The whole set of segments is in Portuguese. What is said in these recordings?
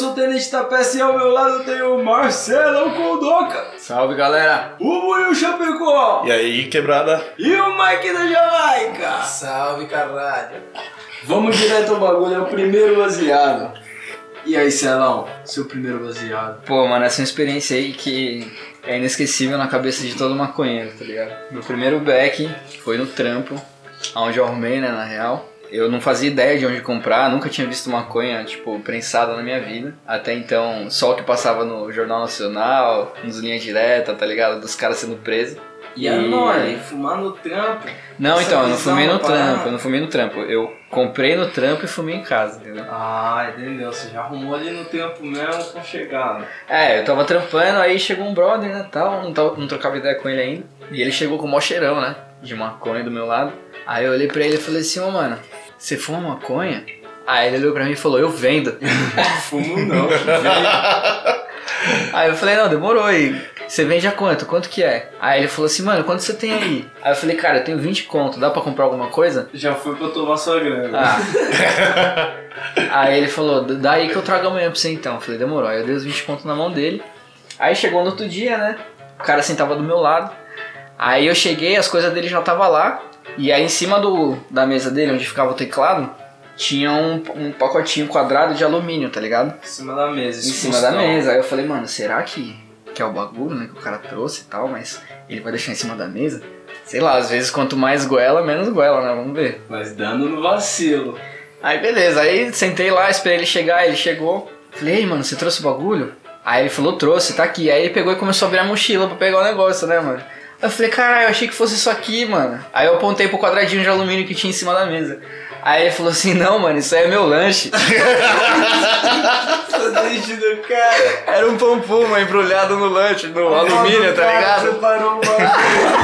sou o Tenente Tapece e ao meu lado tenho o Marcelão Condoca, Salve galera! o Buiu Chapecó E aí, quebrada? e o Mike da Jamaica. Salve, caralho. Vamos direto ao bagulho, é o primeiro baseado. E aí, Celão, seu primeiro baseado? Pô, mano, essa é uma experiência aí que é inesquecível na cabeça de todo maconheiro, tá ligado? Meu primeiro back foi no trampo, onde eu arrumei, né, na real. Eu não fazia ideia de onde comprar, nunca tinha visto maconha, tipo, prensada na minha vida. Até então, só o que passava no Jornal Nacional, nos linhas direta, tá ligado? Dos caras sendo presos. E a nóia, fumar no trampo? Não, então, eu não fumei no parada. trampo, eu não fumei no trampo. Eu comprei no trampo e fumei em casa, entendeu? Ah, entendeu? Você já arrumou ali no tempo mesmo com chegada. É, eu tava trampando, aí chegou um brother, né, tal, não, tava, não trocava ideia com ele ainda. E ele chegou com o maior cheirão, né, de maconha do meu lado. Aí eu olhei pra ele e falei assim, ô mano, você fuma maconha? Aí ele olhou pra mim e falou, eu vendo. Fumo não. Aí eu falei, não, demorou aí. Você vende a quanto? Quanto que é? Aí ele falou assim, mano, quanto você tem aí? Aí eu falei, cara, eu tenho 20 conto, dá pra comprar alguma coisa? já foi pra tomar sua grana. Ah. aí ele falou, daí que eu trago amanhã pra você então. Eu falei, demorou. Aí eu dei os 20 pontos na mão dele. Aí chegou no outro dia, né? O cara sentava do meu lado. Aí eu cheguei, as coisas dele já tava lá. E aí em cima do, da mesa dele, onde ficava o teclado, tinha um, um pacotinho quadrado de alumínio, tá ligado? Em cima da mesa. Em cima da mesa. Aí eu falei, mano, será que, que é o bagulho, né? Que o cara trouxe e tal, mas ele vai deixar em cima da mesa? Sei lá, às vezes quanto mais goela, menos goela, né? Vamos ver. Mas dando no vacilo. Aí beleza, aí sentei lá, esperei ele chegar, ele chegou. Falei, ei, mano, você trouxe o bagulho? Aí ele falou, trouxe, tá aqui. Aí ele pegou e começou a abrir a mochila pra pegar o negócio, né, mano? Eu falei, caralho, eu achei que fosse isso aqui, mano. Aí eu apontei pro quadradinho de alumínio que tinha em cima da mesa. Aí ele falou assim, não, mano, isso aí é meu lanche. Dente do cara. Era um puma embrulhado no lanche, no alumínio, tá ligado? Um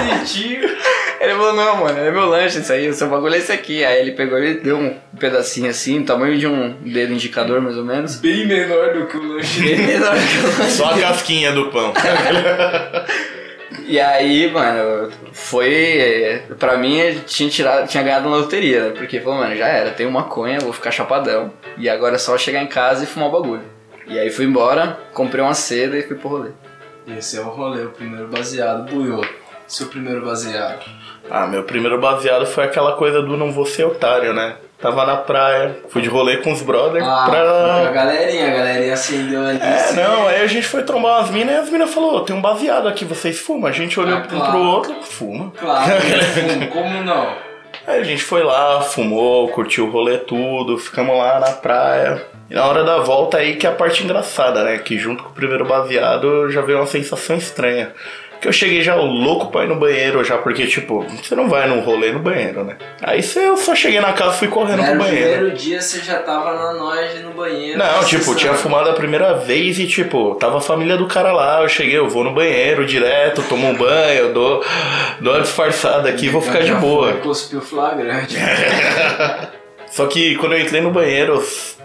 bonitinho. Ele falou, não, mano, é meu lanche isso aí, o seu bagulho é esse aqui. Aí ele pegou e deu um pedacinho assim, tamanho de um dedo indicador, mais ou menos. Bem menor do que o lanche Bem menor que o lanche Só a casquinha do pão. E aí, mano, foi. Pra mim, tinha, tirado, tinha ganhado na loteria, né? Porque falou, mano, já era, tenho maconha, vou ficar chapadão. E agora é só chegar em casa e fumar o bagulho. E aí fui embora, comprei uma seda e fui pro rolê. Esse é o rolê, o primeiro baseado. Buiô, seu primeiro baseado. Ah, meu primeiro baseado foi aquela coisa do não vou ser otário, né? Tava na praia, fui de rolê com os brothers Ah, a pra. galerinha, a galerinha acendeu ali. É, não, aí a gente foi trombar umas minas e as minas falou, tem um baseado aqui, vocês fumam? A gente olhou Ah, um claro. pro outro, fuma. Claro, fumo, como não? Aí a gente foi lá, fumou, curtiu o rolê tudo, ficamos lá na praia. E na hora da volta aí que é a parte engraçada, né? Que junto com o primeiro baseado já veio uma sensação estranha. Que eu cheguei já louco pra ir no banheiro, já porque, tipo, você não vai num rolê no banheiro, né? Aí você, eu só cheguei na casa e fui correndo Era pro banheiro. primeiro dia você já tava na noite no banheiro. Não, tipo, tinha fumado a primeira vez e, tipo, tava a família do cara lá. Eu cheguei, eu vou no banheiro direto, tomo um banho, dou, dou uma disfarçada aqui e vou ficar de boa. Cuspiu flagrante. Só que quando eu entrei no banheiro,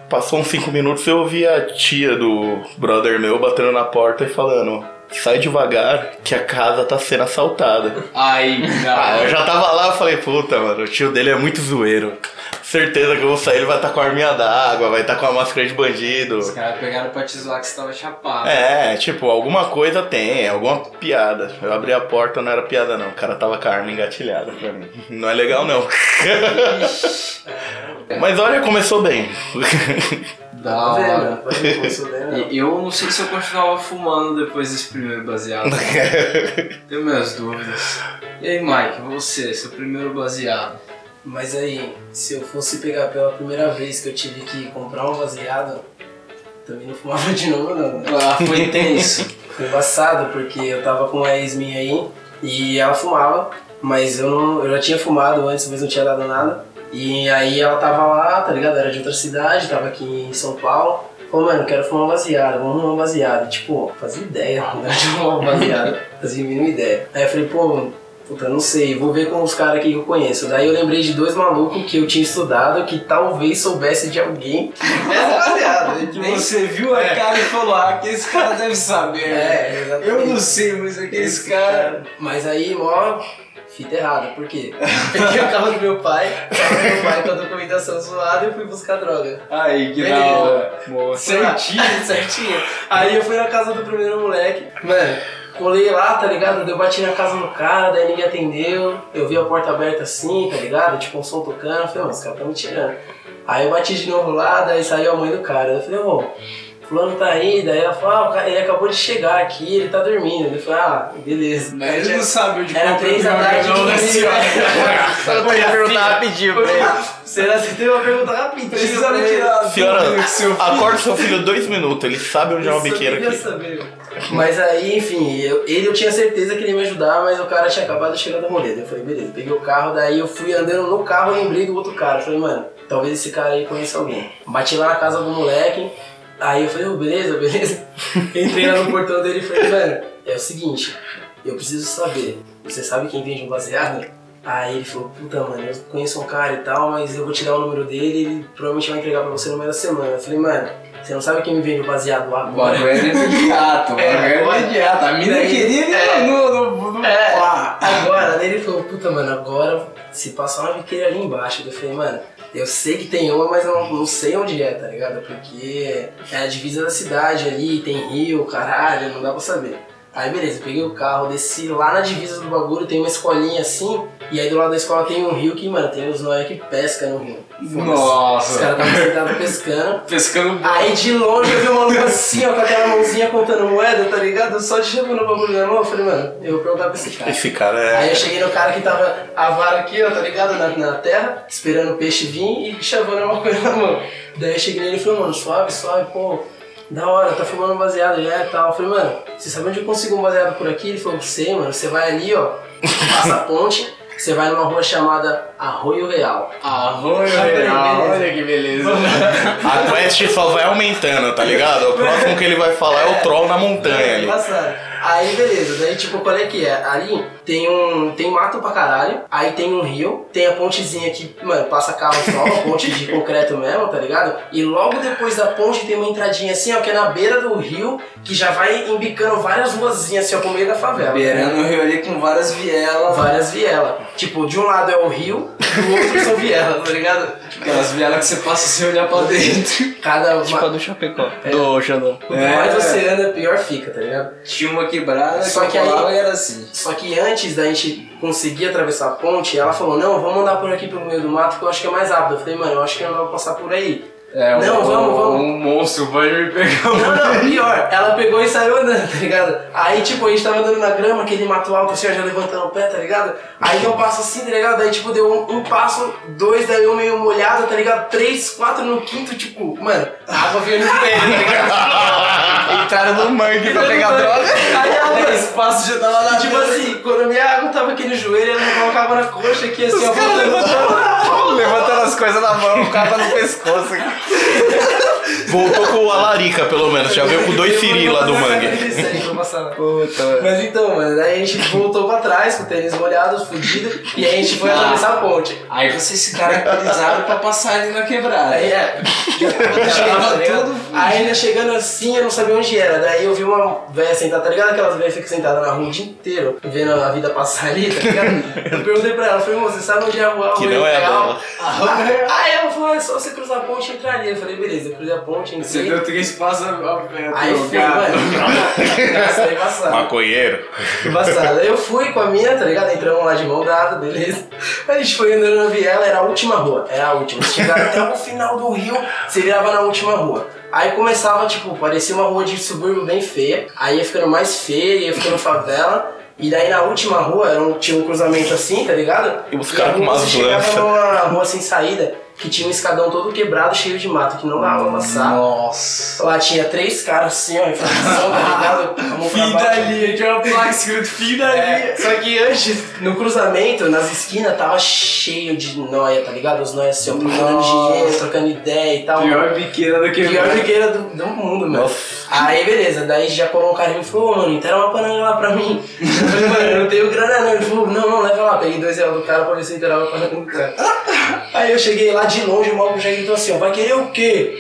passou uns 5 minutos eu ouvi a tia do brother meu batendo na porta e falando: sai devagar que a casa tá sendo assaltada. Aí, Ah, eu já tava lá, eu falei, puta, mano, o tio dele é muito zoeiro. Certeza que eu vou sair, ele vai estar com a arminha d'água, vai estar com a máscara de bandido. Os caras pegaram pra te zoar que você tava chapado. É, tipo, alguma coisa tem, alguma piada. Eu abri a porta, não era piada não, o cara tava com a arma engatilhada pra mim. Não é legal não. Mas olha, começou bem. Da. E Eu não sei se eu continuava fumando depois desse primeiro baseado. Tenho minhas dúvidas. E aí, Mike, você, seu primeiro baseado. Mas aí, se eu fosse pegar pela primeira vez que eu tive que comprar um baseado, também não fumava de novo, não. né? Ah, foi intenso. Foi embaçado, porque eu tava com uma ex minha aí e ela fumava, mas eu, não, eu já tinha fumado antes, mas não tinha dado nada. E aí ela tava lá, tá ligado? Era de outra cidade, tava aqui em São Paulo. Falou, mano, quero fumar um baseado, vamos fumar um baseado. Tipo, fazia ideia, né, de fumar um baseado, fazia a mínima ideia. Aí eu falei, pô, puta, não sei, vou ver com os caras aqui que eu conheço. Daí eu lembrei de dois malucos que eu tinha estudado que talvez soubesse de alguém que tivesse baseado. Que Nem você viu a cara e falou, ah, que esse cara deve saber. né? É, exatamente. Eu não sei, mas aquele cara. Mas aí, mó, fita errada. Por quê? Peguei o carro do meu pai, o carro do meu pai com a documentação zoada e fui buscar droga. Aí, que da hora. Boa. Certinho, certinho. Aí eu fui na casa do primeiro moleque. Mano, colei lá, tá ligado? Eu bati na casa do cara, daí ninguém atendeu. Eu vi a porta aberta assim, tá ligado? Tipo um som tocando. Eu falei, mano, os caras estão me tirando. Aí eu bati de novo lá, daí saiu a mãe do cara. Eu falei, ô, fulano tá aí. Daí ela falou, ah, o cara- ele acabou de chegar aqui, ele tá dormindo. Eu falei, ah, beleza. Mas ele não sabe onde Era três da tarde né, de senhora? Só pra perguntar rapidinho pra ele. Será que você tem uma pergunta rapidinho? Precisa pra me ele? tirar a Senhora, dúvida que seu filho- acorda seu filho dois minutos, ele sabe onde é uma Eu biqueira queria aqui. saber. Mas aí, enfim, eu- ele eu tinha certeza que ele ia me ajudar, mas o cara tinha acabado de chegar rolê. Daí Eu falei, beleza, peguei o carro, daí eu fui andando no carro e lembrei do outro cara. Eu falei, mano, talvez esse cara aí conheça alguém. Bati lá na casa do moleque, aí eu falei, ô, beleza, beleza. Entrei lá no portão dele e falei, mano, é o seguinte, eu preciso saber, você sabe quem vende um baseado? Aí ele falou, puta mano, eu conheço um cara e tal, mas eu vou te dar o número dele e ele provavelmente vai entregar pra você no meio da semana. Eu falei, mano, você não sabe quem me vende o baseado O agora? bagulho era imediato, o É, imediato. A mina queria ele é. no, no, no, É, pá. agora, ele falou, puta, mano, agora se passar uma biqueira ali embaixo. Eu falei, mano, eu sei que tem uma, mas eu não, não sei onde é, tá ligado? Porque é a divisa da cidade ali, tem rio, caralho, não dá pra saber. Aí beleza, peguei o carro, desci lá na divisa do bagulho, tem uma escolinha assim, e aí do lado da escola tem um rio que, mano, tem os noé que pesca no rio. Foda-se. Os Nossa. caras estavam sentados pescando. Pescando Aí de longe eu vi uma maluco assim, ó, com aquela mãozinha contando moeda, tá ligado? Só de chamando o bagulho na mão, eu falei, mano, eu vou perguntar pra esse cara. Esse cara Aí é. eu cheguei no cara que tava a vara aqui, ó, tá ligado? Na, na terra, esperando o peixe vir e chavando uma coisa na mão. Daí eu cheguei nele e falei, mano, suave, suave, pô, da hora, tá fumando um baseado já e tal. Eu falei, mano, você sabe onde eu consigo um baseado por aqui? Ele falou, sei, mano, você vai ali, ó, passa a ponte, você vai numa rua chamada Arroio Real. Arroio real, olha que beleza. A quest só vai aumentando, tá ligado? O próximo que ele vai falar é o troll na montanha ali. Embaçado. Aí beleza, daí tipo, qual é que é? Ali tem um. tem mato pra caralho, aí tem um rio, tem a pontezinha que, mano, passa carro só, uma ponte de concreto mesmo, tá ligado? E logo depois da ponte tem uma entradinha assim, ó, que é na beira do rio, que já vai embicando várias ruazinhas assim, ó, pro meio da favela. Beirando o rio ali com várias vielas. Várias vielas. Tipo, de um lado é o rio, do outro são vielas, tá ligado? Aquelas vielas que você passa sem olhar pra dentro. Cada. Tipo a do Chapecó. Do Xandão. Quanto mais você anda, pior fica, tá ligado? Tinha uma quebrada, Só que aí- era assim. Só que antes da gente conseguir atravessar a ponte, ela falou, não, vamos andar por aqui pelo meio do mato que eu acho que é mais rápido. Eu falei, mano, eu acho que não dá pra passar por aí. É, Não, um, vamos, vamos. Um monstro vai me pegar. Não, não, pior, ela pegou e saiu andando, tá ligado? Aí, tipo, a gente tava andando na grama, aquele mato alto assim, já levantando o pé, tá ligado? Aí eu passo assim, tá ligado? Aí, tipo, deu um, um passo, dois, daí eu meio molhado, tá ligado? Três, quatro no quinto, tipo, mano, a água veio no joelho, tá ligado? Entraram no mangue pra pegar droga. Aí O espaço já tava lá. Tipo assim, quando a minha água tava aqui no joelho, ela colocava na coxa aqui, assim, ó, voltando. Levantando as coisas na mão, o cara no pescoço. Voltou com a larica, pelo menos. Já veio com dois siri lá do mangue. Mas então, mano, daí a gente voltou pra trás com o tênis molhado, fudido, e aí a gente foi Ah. atravessar a ponte. Aí vocês se caracterizaram pra passar ali na quebrada. Aí é. Tava todo Aí ainda chegando assim, eu não sabia onde era. Daí eu vi uma velha sentada, tá ligado? Aquelas velhas que ficam sentadas na rua o dia inteiro, vendo a vida passar ali, tá ligado? Eu perguntei pra ela, falei, moça, você sabe onde é a rua? Que não é a Real?" dela. Aí ela falou, é só você cruzar a ponte e entrar ali. Eu falei, beleza, eu cruzei a ponte, Você entrei. deu três passos ao pé. Aí fui, mano. Passado. Maconheiro. Embaçado. Aí eu fui com a minha, tá ligado? Entramos lá de mão dada, beleza. A gente foi andando na viela, era a última rua. Era a última. Você chegava até o final do rio, você virava na última rua. Aí começava, tipo, parecia uma rua de subúrbio bem feia. Aí ia ficando mais feia, ia ficando favela. E daí na última rua era um, tinha um cruzamento assim, tá ligado? E os caras com umas você chegava numa rua sem saída, que tinha um escadão todo quebrado, cheio de mato, que não dava pra passar. Nossa. Lá tinha três caras assim, ó, função, tá ligado? Fim da linha, tinha uma placa escrito fim da É, linha. só que antes, no cruzamento, nas esquinas, tava cheio de noia, tá ligado? Os noias assim, ó, procurando dinheiro, trocando ideia e tal. Pior biqueira da Pior quebrada. biqueira do, do mundo. Nossa. Aí, beleza, daí já colou um cara e me falou, "Ô, mano, então uma pananga lá pra mim. Eu falei, mano, eu não tenho grana não. Ele falou, não, não, lá. Peguei dois reais do cara pra ver se eu inteirava a pananga do cara. Aí eu cheguei lá de longe, o maluco já gritou assim, ó, vai querer o quê?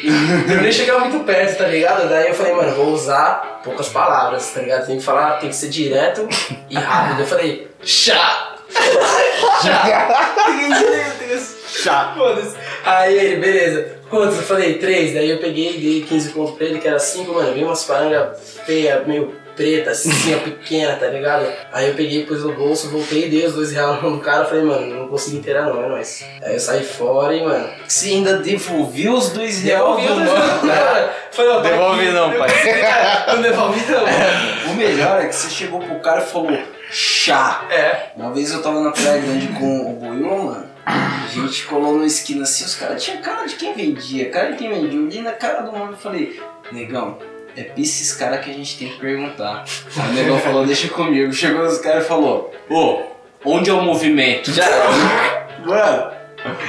Eu nem chegava muito perto, tá ligado? Daí eu falei, mano, vou usar poucas palavras, tá ligado? Tem que falar, tem que ser direto e rápido. Eu falei, chá! Chá. Foda-se. Aí ele, beleza. Quantos? Eu falei, três. Daí eu peguei, dei 15 conto pra ele, que era cinco, mano. Veio umas parangas feias, meio preta, assim, ó, pequena, tá ligado? Aí eu peguei, pus no bolso, voltei, dei os dois reais no cara, falei, mano, não consegui inteirar não, é nóis. Aí eu saí fora e, mano, Você ainda devolveu os dois reais devolvi do mano? cara. Falei, ó, tá Devolve aqui. não, pai. Não devolvi não. O melhor é que você chegou pro cara e falou chá. É. Uma vez eu tava na Praia Grande com o Buiu, mano. A gente colou numa esquina assim, os caras tinham cara de quem vendia, cara de quem vendia. Eu olhei na cara do mano e falei, negão, é pra esses caras que a gente tem que perguntar. Aí o negão falou, deixa comigo. Chegou os caras e falou, ô, onde é o movimento? Já Mano,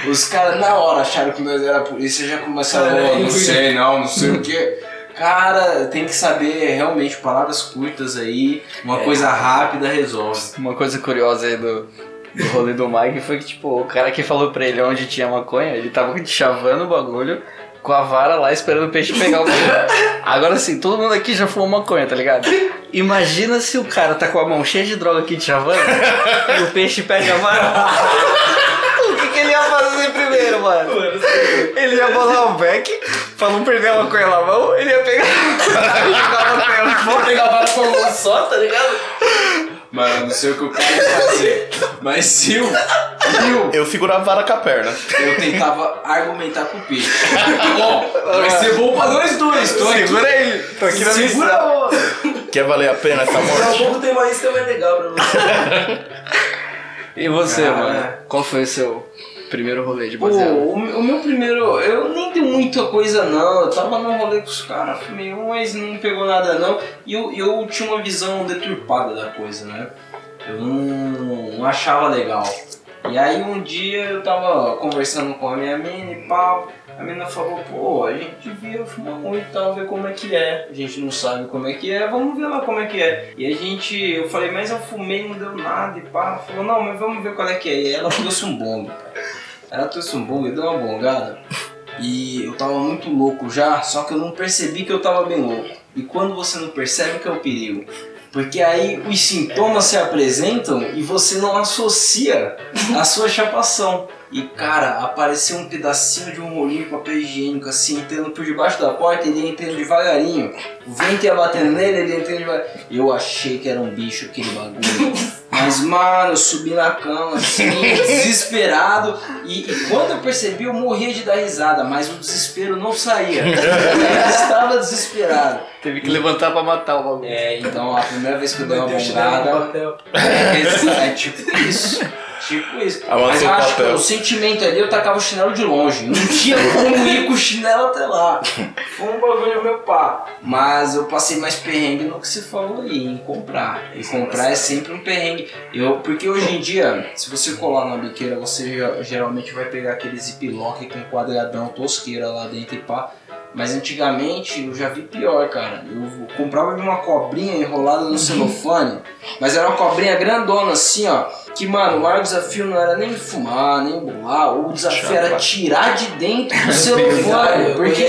os caras na hora acharam que nós era a polícia já começaram. "Ô, não sei não, não sei o que. Cara, tem que saber realmente palavras curtas aí, uma coisa rápida resolve. Uma coisa curiosa aí do, do rolê do Mike foi que, tipo, o cara que falou pra ele onde tinha maconha, ele tava chavando o bagulho com a vara lá esperando o peixe pegar o bagulho. Agora sim, todo mundo aqui já fumou maconha, tá ligado? Imagina se o cara tá com a mão cheia de droga aqui de chavando e o peixe pega a vara. O que, ele ia fazer primeiro, mano? Ele ia bolar o beck pra não perder a maconha na mão, ele ia pegar e jogar a maconha pegar a vara com mão só, tá ligado? Mano, não sei o que eu quero fazer. Mas se eu, eu, Eu segurava a vara com a perna. eu tentava argumentar com o peixe. Bom, vai ser bom pra nós dois. Tô aqui. Segura aí, tô aqui na Segura a Quer valer a pena essa Daqui a morte? pouco tem uma isca mais legal pra você. E você, Cara. mano? Qual foi o seu primeiro rolê de Pô, baseado? o, meu- o meu primeiro, eu nem dei muita coisa não, eu tava num rolê com os caras, fumei um, mas não pegou nada não, e eu, eu tinha uma visão deturpada da coisa, né? Eu não, não achava legal. E aí um dia eu tava conversando com a minha mina e pau, a mina falou, pô, a gente devia fumar um e tal, ver como é que é. A gente não sabe como é que é, vamos ver lá como é que é. E a gente, eu falei, mas eu fumei, não deu nada e pá. Falou, não, mas vamos ver qual é que é. E ela trouxe um bombe, ela trouxe um bong e deu uma bongada. E eu tava muito louco já, só que eu não percebi que eu tava bem louco. E quando você não percebe que é o perigo. Porque aí os sintomas se apresentam e você não associa a sua chapação. E cara, apareceu um pedacinho de um rolinho de papel higiênico assim, entrando por debaixo da porta, ele ia entrando devagarinho. O vento ia batendo nele, ele ia entrando devagarinho. Eu achei que era um bicho aquele bagulho. Mas, mano, eu subi na cama, assim, desesperado. E, e quando eu percebi, eu morria de dar risada, mas o desespero não saía. Eu estava desesperado. Teve que levantar pra matar o bagulho. É, então a primeira vez que eu dei uma bongada. papel. É, é tipo isso. Tipo isso. Mas eu o acho que papel. o sentimento ali eu tacava o chinelo de longe. Não tinha como ir com o chinelo até lá. Foi um bagulho meu pá. Mas eu passei mais perrengue no que você falou aí, em comprar. E comprar é sempre um perrengue. Eu, porque hoje em dia, se você colar na biqueira, você ge- geralmente vai pegar aquele ziplock com quadradão tosqueira lá dentro e pá. Mas antigamente eu já vi pior, cara. Eu comprava uma cobrinha enrolada no celofane, mas era uma cobrinha grandona assim, ó. Que, mano, o maior desafio não era nem fumar, nem bolar. O desafio era tirar de dentro do celofane. Porque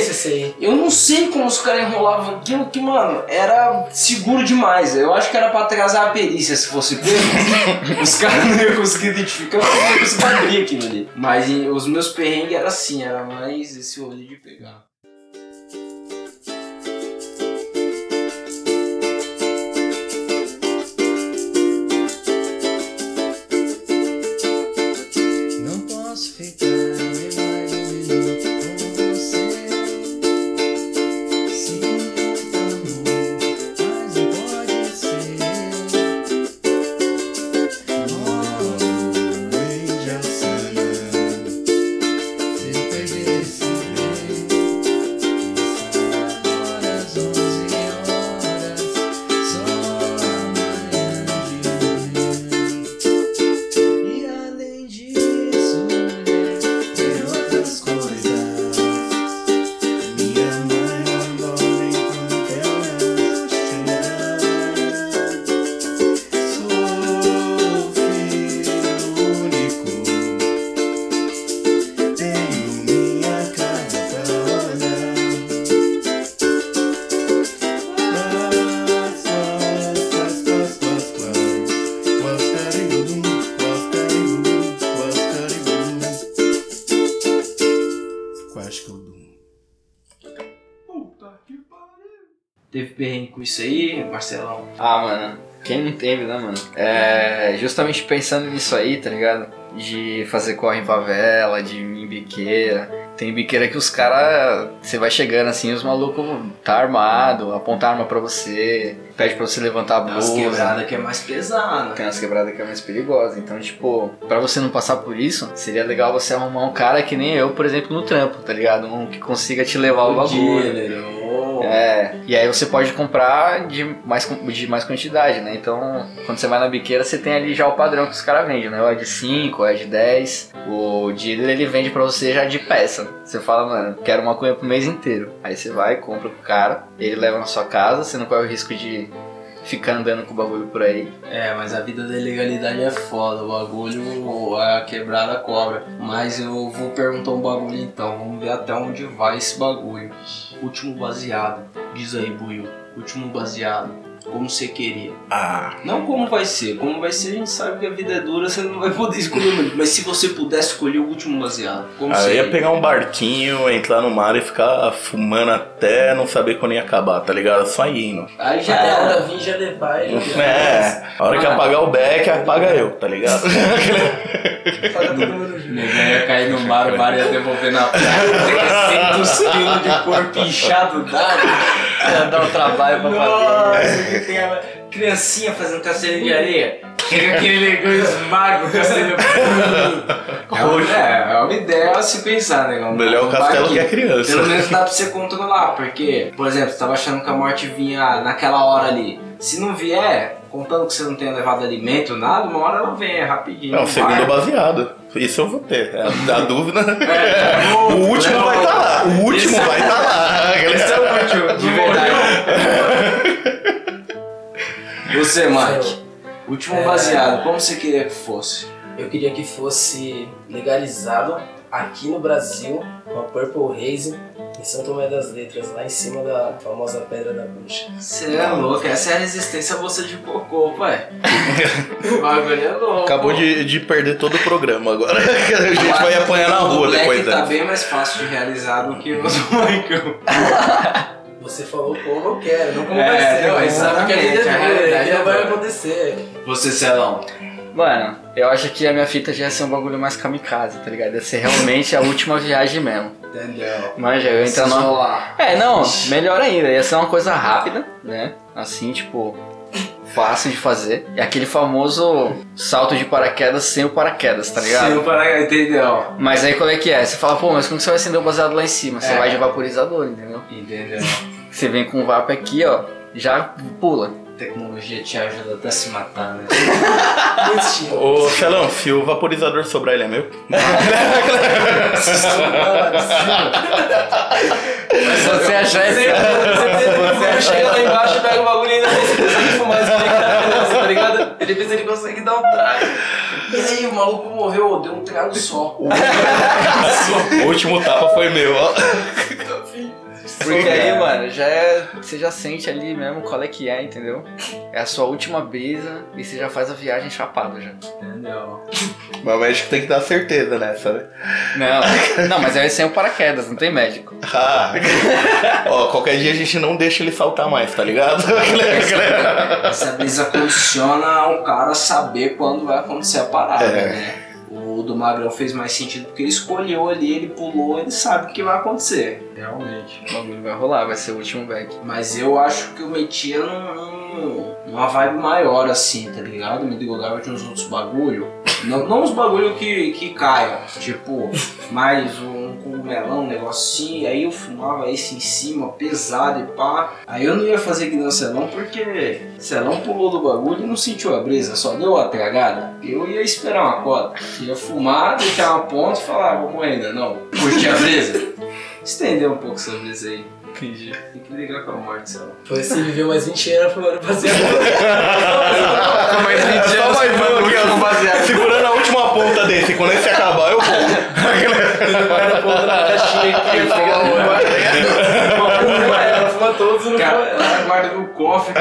eu não sei como os caras enrolavam aquilo que, mano, era seguro demais. Eu acho que era pra atrasar a perícia se fosse pego. os caras não iam conseguir identificar, eu não ia conseguir abrir aquilo ali. Mas os meus perrengues era assim, era mais esse rolê de pegar. Teve perrengue com isso aí, Marcelão? Ah, mano, quem não teve, né, mano? É, justamente pensando nisso aí, tá ligado? De fazer corre em favela, de em biqueira. Tem biqueira que os caras, você vai chegando assim, os malucos tá armado, aponta arma pra você, pede pra você levantar a Tem umas blusa. quebradas que é mais pesada. Tem umas quebradas que é mais perigosa. Então, tipo, pra você não passar por isso, seria legal você arrumar um cara que nem eu, por exemplo, no trampo, tá ligado? Um que consiga te levar o bagulho. dealer. É, e aí você pode comprar de mais, de mais quantidade, né? Então, quando você vai na biqueira, você tem ali já o padrão que os caras vendem, né? O é de 5, o é de 10. O dealer, ele vende pra você já de peça. Você fala, mano, quero uma cunha pro mês inteiro. Aí você vai, compra pro cara, ele leva na sua casa, você não corre o risco de ficar andando com o bagulho por aí. É, mas a vida da ilegalidade é foda, o bagulho, a quebrada cobra. Mas eu vou perguntar um bagulho então, vamos ver até onde vai esse bagulho. Último baseado, diz aí. Último baseado, como você queria. Ah, Não como vai ser, como vai ser a gente sabe que a vida é dura, você não vai poder escolher muito. Mas se você pudesse escolher o último baseado, como eu seria? ia pegar um barquinho, entrar no mar e ficar fumando até não saber quando ia acabar, tá ligado? Só indo. Aí já Até a era. onda vir já levar ele. É, a hora que apagar o beck, apaga eu, tá ligado? Ninguém ia cair no mar, o mar ia devolver na praia. 300 quilos de corpo inchado d'água. Ia dar um trabalho pra Nossa, que tem a criancinha fazendo castelo de areia. Chega aquele negão esmaga o castelo. É é, é uma ideia a se pensar, né? Um- Melhor o um castelo que a criança. Pelo menos dá pra você controlar, porque, por exemplo, você tava achando que a morte vinha naquela hora ali. Se não vier, contando que você não tenha levado alimento, nada, uma hora ela vem, é rapidinho. Não, o segundo baseado. Isso eu vou ter. A, a dúvida. É, o último vai estar lá. O último vai estar lá. Esse é o último, Você, Mike, último É. baseado, como você queria que fosse? Eu queria que fosse legalizado aqui no Brasil, uma Purple Haze em São Tomé das Letras, lá em cima da famosa Pedra da Bruxa. Você é louco, essa é a resistência a você de cocô, pai. o bagulho é louco. Acabou de, de perder todo o programa agora. A gente vai apanhar na rua depois tá dessa. bem mais fácil de realizar do que o do Michael. Você falou como eu quero, não como É, vai ser. não, Porque exatamente, a vida a é não é vai acontecer. Você, Celão. Mano, eu acho que a minha fita já ia ser um bagulho mais kamikaze, tá ligado? Ia ser realmente a última viagem mesmo. Entendeu? Manja, eu entrar numa... lá. É, não, melhor ainda, ia ser uma coisa rápida, né? Assim, tipo, fácil de fazer. E aquele famoso salto de paraquedas sem o paraquedas, tá ligado? Sim, para entendeu? Mas aí qual é que é? Você fala, pô, mas como que você vai acender o baseado lá em cima? Você É. vai de vaporizador, entendeu? Entendeu? Você vem com o vapo aqui, ó, já pula. Tecnologia te ajuda até a se matar, né? Ô, Celão, se o vaporizador sobrar, ele é meu? Se você achar esse... Você chega lá embaixo, pega o bagulho e ainda consegue fumar esse tá ligado? Ele vê se ele consegue dar um trago. E aí, o maluco morreu, deu um trago só. O último tapa foi meu, ó. Porque aí, mano, já é. Você já sente ali mesmo qual é que é, entendeu? É a sua última brisa e você já faz a viagem chapado já. Entendeu? Mas o médico tem que dar certeza nessa, né? Não, não, mas é sem o paraquedas, não tem médico. Ah, ó, qualquer dia a gente não deixa ele saltar mais, tá ligado? Essa brisa condiciona o cara saber quando vai acontecer a parada, É. né? O do Magrão fez mais sentido porque ele escolheu ali, ele pulou, ele sabe o que vai acontecer. Realmente. O bagulho vai rolar, vai ser o último back. Mas eu acho que eu metia num, num- numa vibe maior assim, tá ligado? Me ligava de uns outros bagulho. Não, não uns bagulho que, que caia, tipo, mais um cogumelão, um negocinho, aí eu fumava esse em cima, pesado e pá. Aí eu não ia fazer que nem o Celão, porque Celão pulou do bagulho e não sentiu a brisa, só deu a tragada. Eu ia esperar uma cota, ia fumar, deixar uma ponta e falar, ah, vou morrer ainda, não. Curtir a brisa. Estender um pouco essa brisa aí. Entendi. Tem que ligar com a morte, Celão. Foi se viveu mais 20 anos fumando baseado. mais 20 É só mais um aqui, ó, segurando a última ponta desse. Quando esse acabar, eu vou. Vai na ponta da caixinha aqui, tá ligado? Fuma ela, todos não Cara, ela guarda no cofre,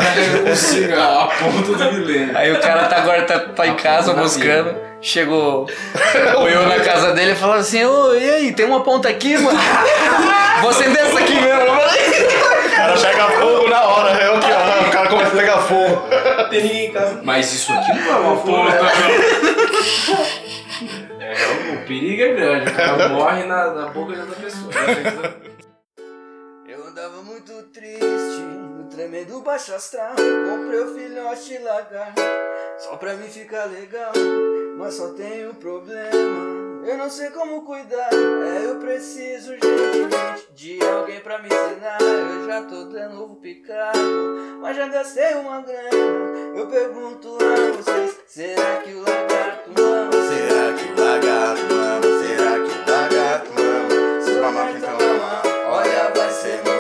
cigarro, a ponta do milênio. Aí o cara tá agora tá, tá em casa buscando. Chegou o eu na casa dele e falou assim: Ô, e aí, tem uma ponta aqui, mano? Vou acender essa aqui mesmo. O cara pega fogo na hora. tem ninguém em casa. Mas isso aqui não é uma puta, É, o perigo é grande, o cara morre na, na boca de outra pessoa. Eu andava muito triste, no tremendo baixo astral. Comprei o filhote lagarto, só pra mim ficar legal. Mas só tenho um problema, eu não sei como cuidar. É, eu preciso urgentemente de alguém pra me ensinar. Eu já tô dando novo picado, mas já gastei uma grana. Eu pergunto a vocês: será que o lagarto mama? Será que o lagarto mama? Será que o lagarto mama? Se o lagarto mama, olha, vai ser mama.